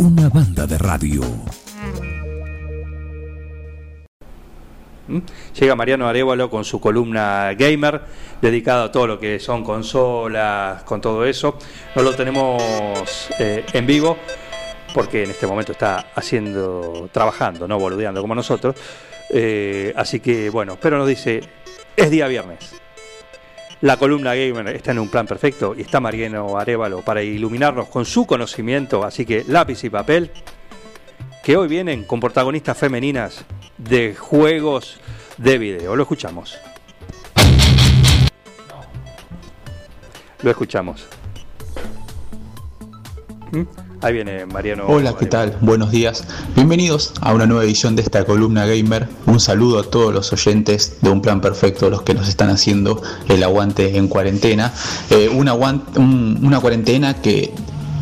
Una banda de radio. ¿Mm? Llega Mariano Arevalo con su columna gamer, dedicada a todo lo que son consolas, con todo eso. No lo tenemos eh, en vivo porque en este momento está haciendo, trabajando, no boludeando como nosotros. Eh, así que bueno, pero nos dice, es día viernes. La columna gamer está en un plan perfecto y está Mariano Arevalo para iluminarnos con su conocimiento, así que lápiz y papel, que hoy vienen con protagonistas femeninas de juegos de video. Lo escuchamos. Lo escuchamos. ¿Mm? Ahí viene Mariano. Hola, ¿qué tal? Buenos días. Bienvenidos a una nueva edición de esta columna gamer. Un saludo a todos los oyentes de Un Plan Perfecto, los que nos están haciendo el aguante en cuarentena. Eh, una, un, una cuarentena que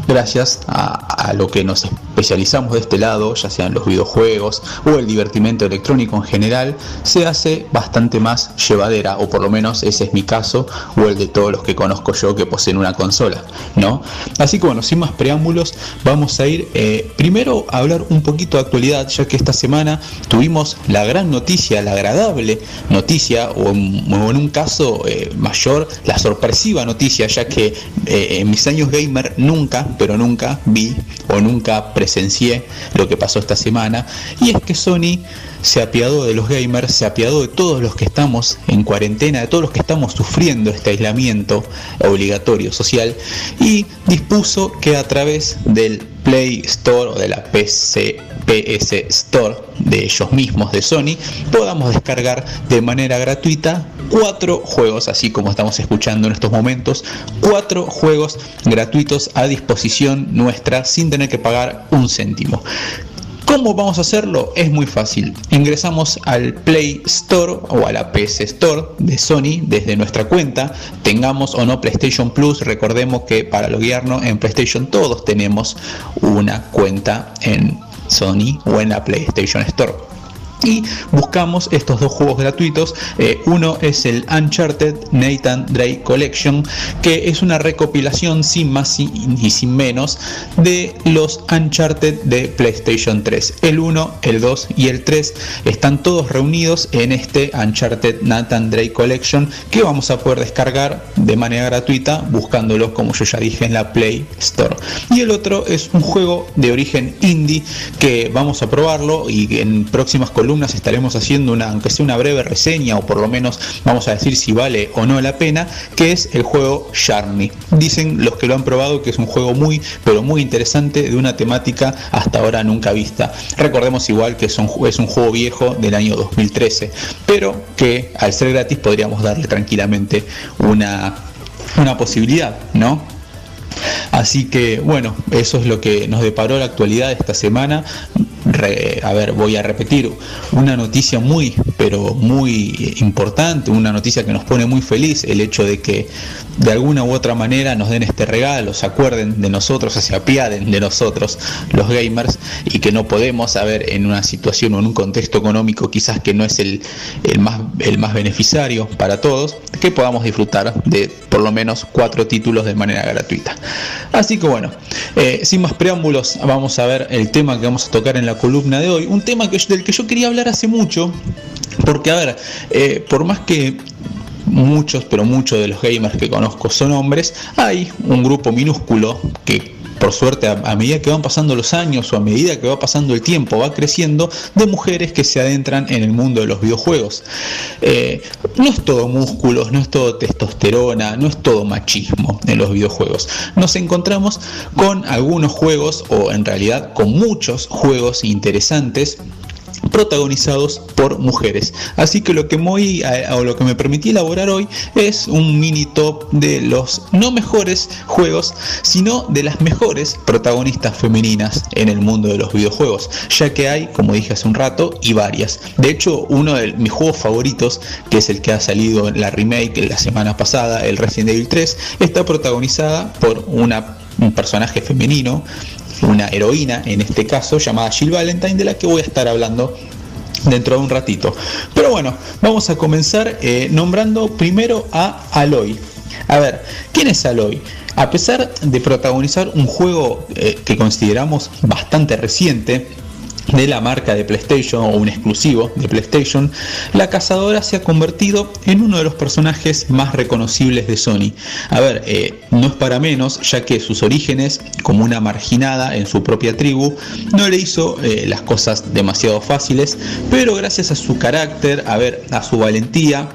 gracias a, lo que nos especializamos de este lado, ya sean los videojuegos o el divertimento electrónico en general, se hace bastante más llevadera, o por lo menos ese es mi caso, o el de todos los que conozco yo que poseen una consola, ¿no? Así que bueno, sin más preámbulos, vamos a ir eh, primero a hablar un poquito de actualidad, ya que esta semana tuvimos la gran noticia, la agradable noticia, o en, o en un caso eh, mayor, la sorpresiva noticia, ya que eh, en mis años gamer nunca, pero nunca vi o nunca presencié lo que pasó esta semana, y es que Sony se apiadó de los gamers, se apiadó de todos los que estamos en cuarentena, de todos los que estamos sufriendo este aislamiento obligatorio social, y dispuso que a través del Play Store o de la PC, PS Store de ellos mismos, de Sony, podamos descargar de manera gratuita cuatro juegos, así como estamos escuchando en estos momentos, cuatro juegos gratuitos a disposición nuestra sin tener que pagar un céntimo. ¿Cómo vamos a hacerlo? Es muy fácil. Ingresamos al Play Store o a la PS Store de Sony desde nuestra cuenta. Tengamos o no PlayStation Plus. Recordemos que para loguearnos en PlayStation todos tenemos una cuenta en Sony o en la PlayStation Store y buscamos estos dos juegos gratuitos. Eh, uno es el Uncharted Nathan Drake Collection, que es una recopilación sin más y sin menos de los Uncharted de PlayStation 3. El 1, el 2 y el 3 están todos reunidos en este Uncharted Nathan Drake Collection que vamos a poder descargar de manera gratuita buscándolos como yo ya dije en la Play Store. Y el otro es un juego de origen indie que vamos a probarlo y en próximas columnas estaremos haciendo una, aunque sea una breve reseña o por lo menos vamos a decir si vale o no la pena, que es el juego Sharny. Dicen los que lo han probado que es un juego muy, pero muy interesante de una temática hasta ahora nunca vista. Recordemos igual que es un, es un juego viejo del año 2013, pero que al ser gratis podríamos darle tranquilamente una, una posibilidad, ¿no? Así que bueno, eso es lo que nos deparó la actualidad esta semana. A ver, voy a repetir una noticia muy, pero muy importante, una noticia que nos pone muy feliz, el hecho de que de alguna u otra manera nos den este regalo, se acuerden de nosotros, se apiaden de nosotros, los gamers, y que no podemos, a en una situación o en un contexto económico quizás que no es el, el, más, el más beneficiario para todos, que podamos disfrutar de por lo menos cuatro títulos de manera gratuita. Así que bueno, eh, sin más preámbulos, vamos a ver el tema que vamos a tocar en la columna de hoy. Un tema del que yo quería hablar hace mucho, porque a ver, eh, por más que muchos, pero muchos de los gamers que conozco son hombres, hay un grupo minúsculo que por suerte a, medida que van pasando los años o a medida que va pasando el tiempo va creciendo de mujeres que se adentran en el mundo de los videojuegos. Eh, no es todo músculos no es todo testosterona no es todo machismo en los videojuegos. Nos encontramos con algunos juegos o en realidad con muchos juegos interesantes protagonizados por mujeres. Así que lo que, a, o lo que me permití elaborar hoy es un mini top de los no mejores juegos, sino de las mejores protagonistas femeninas en el mundo de los videojuegos, ya que hay, como dije hace un rato, y varias. De hecho, uno de mis juegos favoritos, que es el que ha salido en la remake la semana pasada, el Resident Evil 3, está protagonizada por una, un personaje femenino una heroína en este caso llamada Jill Valentine de la que voy a estar hablando dentro de un ratito. Pero bueno, vamos a comenzar eh, nombrando primero a Aloy. A ver, ¿quién es Aloy? A pesar de protagonizar un juego eh, que consideramos bastante reciente, de la marca de PlayStation o un exclusivo de PlayStation, la cazadora se ha convertido en uno de los personajes más reconocibles de Sony. A ver, eh, no es para menos, ya que sus orígenes, como una marginada en su propia tribu, no le hizo eh, las cosas demasiado fáciles, pero gracias a su carácter, a ver, a su valentía,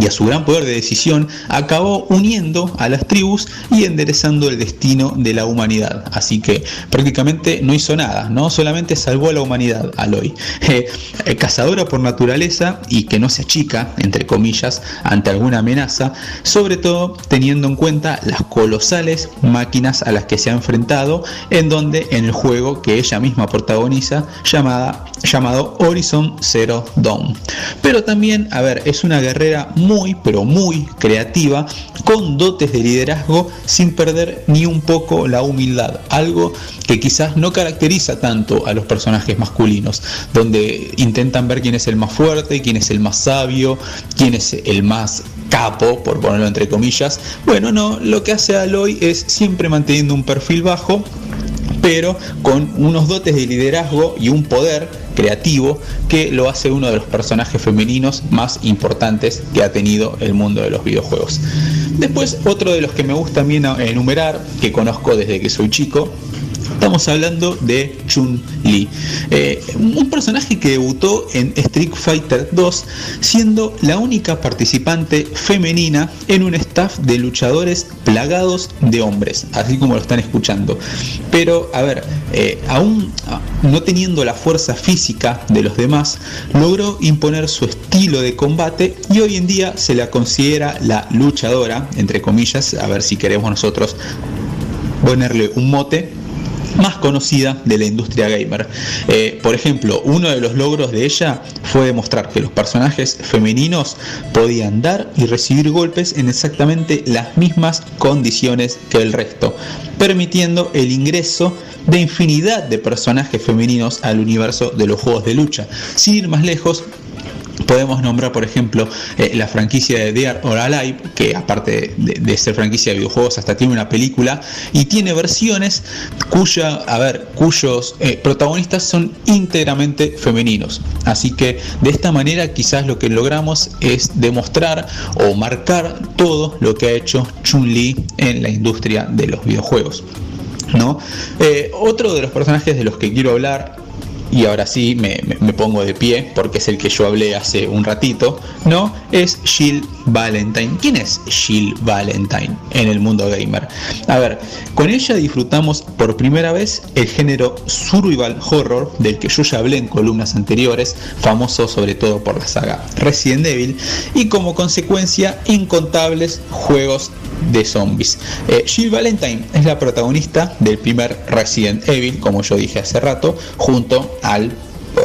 y a su gran poder de decisión, acabó uniendo a las tribus y enderezando el destino de la humanidad. Así que prácticamente no hizo nada, ¿no? Solamente salvó a la humanidad, Aloy. Eh, eh, cazadora por naturaleza y que no se achica, entre comillas, ante alguna amenaza, sobre todo teniendo en cuenta las colosales máquinas a las que se ha enfrentado, en donde en el juego que ella misma protagoniza, llamada, llamado Horizon Zero Dawn. Pero también, a ver, es una guerrera muy, pero muy creativa, con dotes de liderazgo sin perder ni un poco la humildad, algo que quizás no caracteriza tanto a los personajes masculinos, donde intentan ver quién es el más fuerte, quién es el más sabio, quién es el más capo, por ponerlo entre comillas. Bueno, no, lo que hace Aloy es siempre manteniendo un perfil bajo, pero con unos dotes de liderazgo y un poder creativo que lo hace uno de los personajes femeninos más importantes que ha tenido el mundo de los videojuegos. Después, otro de los que me gusta también enumerar, que conozco desde que soy chico, Estamos hablando de Chun-Li, eh, un personaje que debutó en Street Fighter 2 siendo la única participante femenina en un staff de luchadores plagados de hombres, así como lo están escuchando. Pero, a ver, eh, aún no teniendo la fuerza física de los demás, logró imponer su estilo de combate y hoy en día se la considera la luchadora, entre comillas, a ver si queremos nosotros ponerle un mote más conocida de la industria gamer. Eh, por ejemplo, uno de los logros de ella fue demostrar que los personajes femeninos podían dar y recibir golpes en exactamente las mismas condiciones que el resto, permitiendo el ingreso de infinidad de personajes femeninos al universo de los juegos de lucha. Sin ir más lejos, Podemos nombrar, por ejemplo, eh, la franquicia de Dead or Alive, que aparte de, ser franquicia de videojuegos, hasta tiene una película y tiene versiones cuya, a ver, cuyos eh, protagonistas son íntegramente femeninos. Así que de esta manera quizás lo que logramos es demostrar o marcar todo lo que ha hecho Chun-Li en la industria de los videojuegos. ¿no? Eh, otro de los personajes de los que quiero hablar y ahora sí me, pongo de pie porque es el que yo hablé hace un ratito, ¿no? Es Jill Valentine. ¿Quién es Jill Valentine en el mundo gamer? A ver, con ella disfrutamos por primera vez el género survival horror del que yo ya hablé en columnas anteriores, famoso sobre todo por la saga Resident Evil, y como consecuencia incontables juegos de zombies. Eh, Jill Valentine es la protagonista del primer Resident Evil, como yo dije hace rato, junto al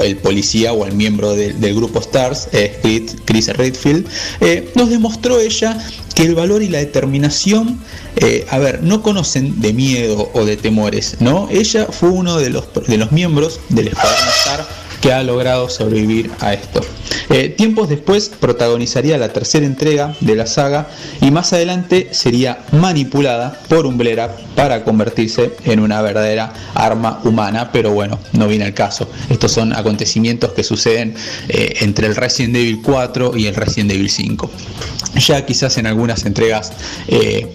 el policía o el miembro del grupo Stars, eh, Chris Redfield, eh, nos demostró ella que el valor y la determinación, a ver, no conocen de miedo o de temores, ¿no? Ella fue uno de los, de los miembros del Escuadrón Star que ha logrado sobrevivir a esto. Eh, tiempos después protagonizaría la tercera entrega de la saga y más adelante sería manipulada por Umbrella para convertirse en una verdadera arma humana, pero bueno, no viene el caso. Estos son acontecimientos que suceden eh, entre el Resident Evil 4 y el Resident Evil 5. Ya quizás en algunas entregas eh,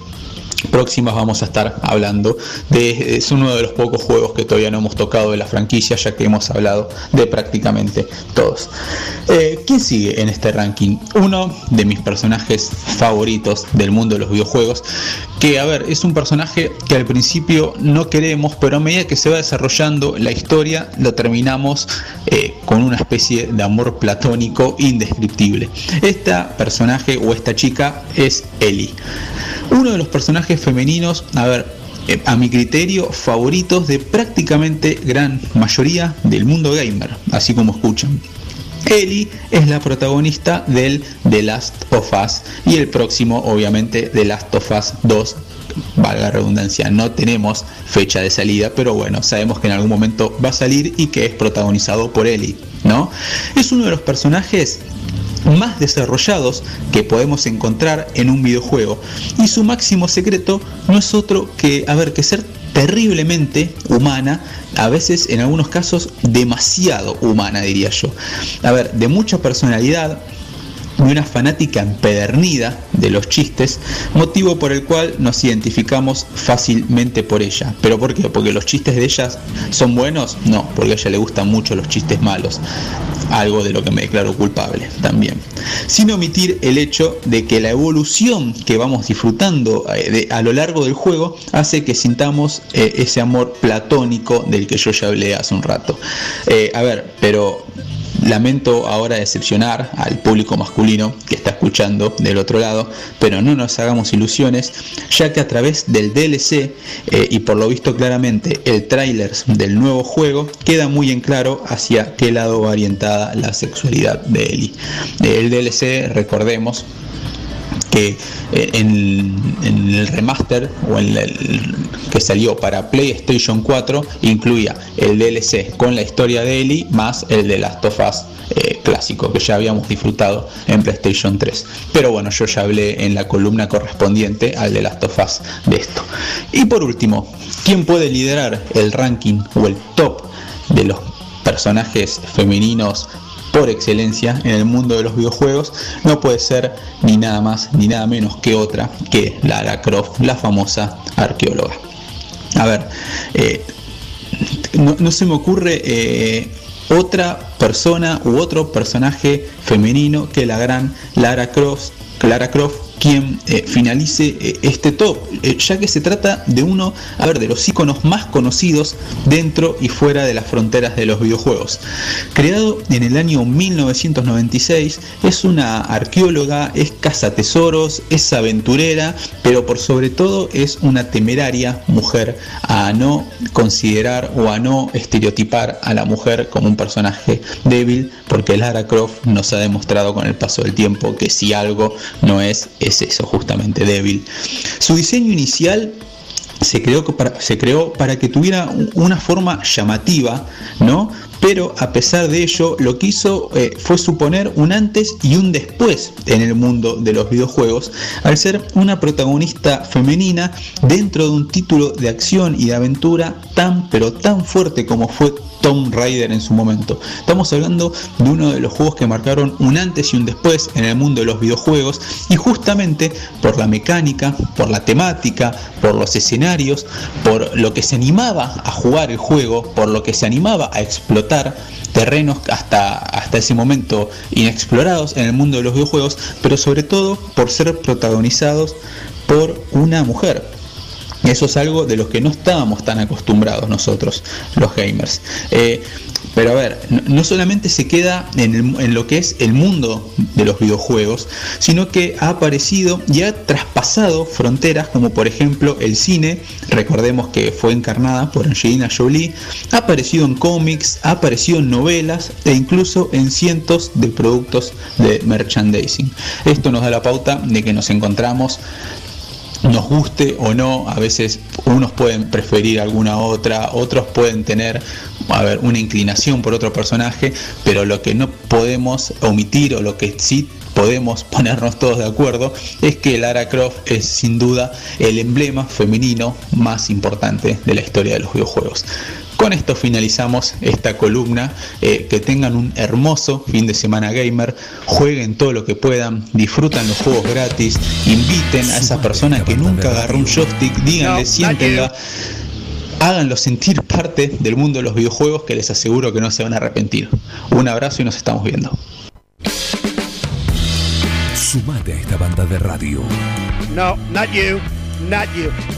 próximas vamos a estar hablando de es uno de los pocos juegos que todavía no hemos tocado de la franquicia ya que hemos hablado de prácticamente todos. Eh, ¿quién sigue en este ranking? uno de mis personajes favoritos del mundo de los videojuegos que a ver es un personaje que al principio no queremos pero a medida que se va desarrollando la historia lo terminamos eh, con una especie de amor platónico indescriptible. Esta personaje o esta chica es Ellie uno de los personajes femeninos, a ver, eh, a mi criterio, favoritos de prácticamente gran mayoría del mundo gamer, así como escuchan. Ellie es la protagonista del The Last of Us y el próximo, obviamente, The Last of Us 2 valga la redundancia, no tenemos fecha de salida, pero bueno, sabemos que en algún momento va a salir y que es protagonizado por Ellie, ¿no? Es uno de los personajes más desarrollados que podemos encontrar en un videojuego. Y su máximo secreto no es otro que, a ver, que ser terriblemente humana, a veces en algunos casos demasiado humana diría yo. A ver, de mucha personalidad, de una fanática empedernida de los chistes, motivo por el cual nos identificamos fácilmente por ella. ¿Pero por qué? ¿Porque los chistes de ella son buenos? No, porque a ella le gustan mucho los chistes malos algo de lo que me declaro culpable también. Sin omitir el hecho de que la evolución que vamos disfrutando eh, a lo largo del juego hace que sintamos eh, ese amor platónico del que yo ya hablé hace un rato. Eh, a ver, pero Lamento ahora decepcionar al público masculino que está escuchando del otro lado, pero no nos hagamos ilusiones, ya que a través del DLC eh, y por lo visto claramente el tráiler del nuevo juego queda muy en claro hacia qué lado va orientada la sexualidad de Ellie. El DLC, recordemos, que eh, en, el remaster o en el, que salió para PlayStation 4 incluía el DLC con la historia de Ellie más el de Last of Us eh, clásico que ya habíamos disfrutado en PlayStation 3. Pero bueno, yo ya hablé en la columna correspondiente al de Last of Us de esto. Y por último, ¿quién puede liderar el ranking o el top de los personajes femeninos por excelencia en el mundo de los videojuegos no puede ser ni nada más ni nada menos que otra que Lara Croft, la famosa arqueóloga. A ver, eh, no, se me ocurre eh, otra persona u otro personaje femenino que la gran Lara Croft, Lara Croft quien eh, finalice eh, este top, eh, ya que se trata de uno, a ver, de los iconos más conocidos dentro y fuera de las fronteras de los videojuegos. Creado en el año 1996, es una arqueóloga, es cazatesoros, es aventurera, pero por sobre todo es una temeraria mujer a no considerar o a no estereotipar a la mujer como un personaje débil, porque Lara Croft nos ha demostrado con el paso del tiempo que si algo no es es eso, justamente débil. Su diseño inicial se creó, para, se creó para que tuviera una forma llamativa, ¿no? Pero a pesar de ello, lo que hizo eh, fue suponer un antes y un después en el mundo de los videojuegos, al ser una protagonista femenina dentro de un título de acción y de aventura tan pero tan fuerte como fue Tomb Raider en su momento. Estamos hablando de uno de los juegos que marcaron un antes y un después en el mundo de los videojuegos y justamente por la mecánica, por la temática, por los escenarios, por lo que se animaba a jugar el juego, por lo que se animaba a explotar terrenos hasta, hasta ese momento inexplorados en el mundo de los videojuegos, pero sobre todo por ser protagonizados por una mujer eso es algo de lo que no estábamos tan acostumbrados nosotros, los gamers. Eh, pero a ver, no solamente se queda en, lo que es el mundo de los videojuegos, sino que ha aparecido y ha traspasado fronteras como por ejemplo el cine, recordemos que fue encarnada por Angelina Jolie, ha aparecido en cómics, ha aparecido en novelas e incluso en cientos de productos de merchandising. Esto nos da la pauta de que nos encontramos nos guste o no, a veces unos pueden preferir alguna otra, otros pueden tener a ver, una inclinación por otro personaje, pero lo que no podemos omitir o lo que sí podemos ponernos todos de acuerdo es que Lara Croft es sin duda el emblema femenino más importante de la historia de los videojuegos. Con esto finalizamos esta columna. Eh, que tengan un hermoso fin de semana gamer. Jueguen todo lo que puedan. Disfrutan los juegos gratis. Inviten a esas personas que nunca agarró un joystick. Díganle, siéntenla. Háganlo sentir parte del mundo de los videojuegos que les aseguro que no se van a arrepentir. Un abrazo y nos estamos viendo. Sumate a esta banda de radio. No, not you, not you.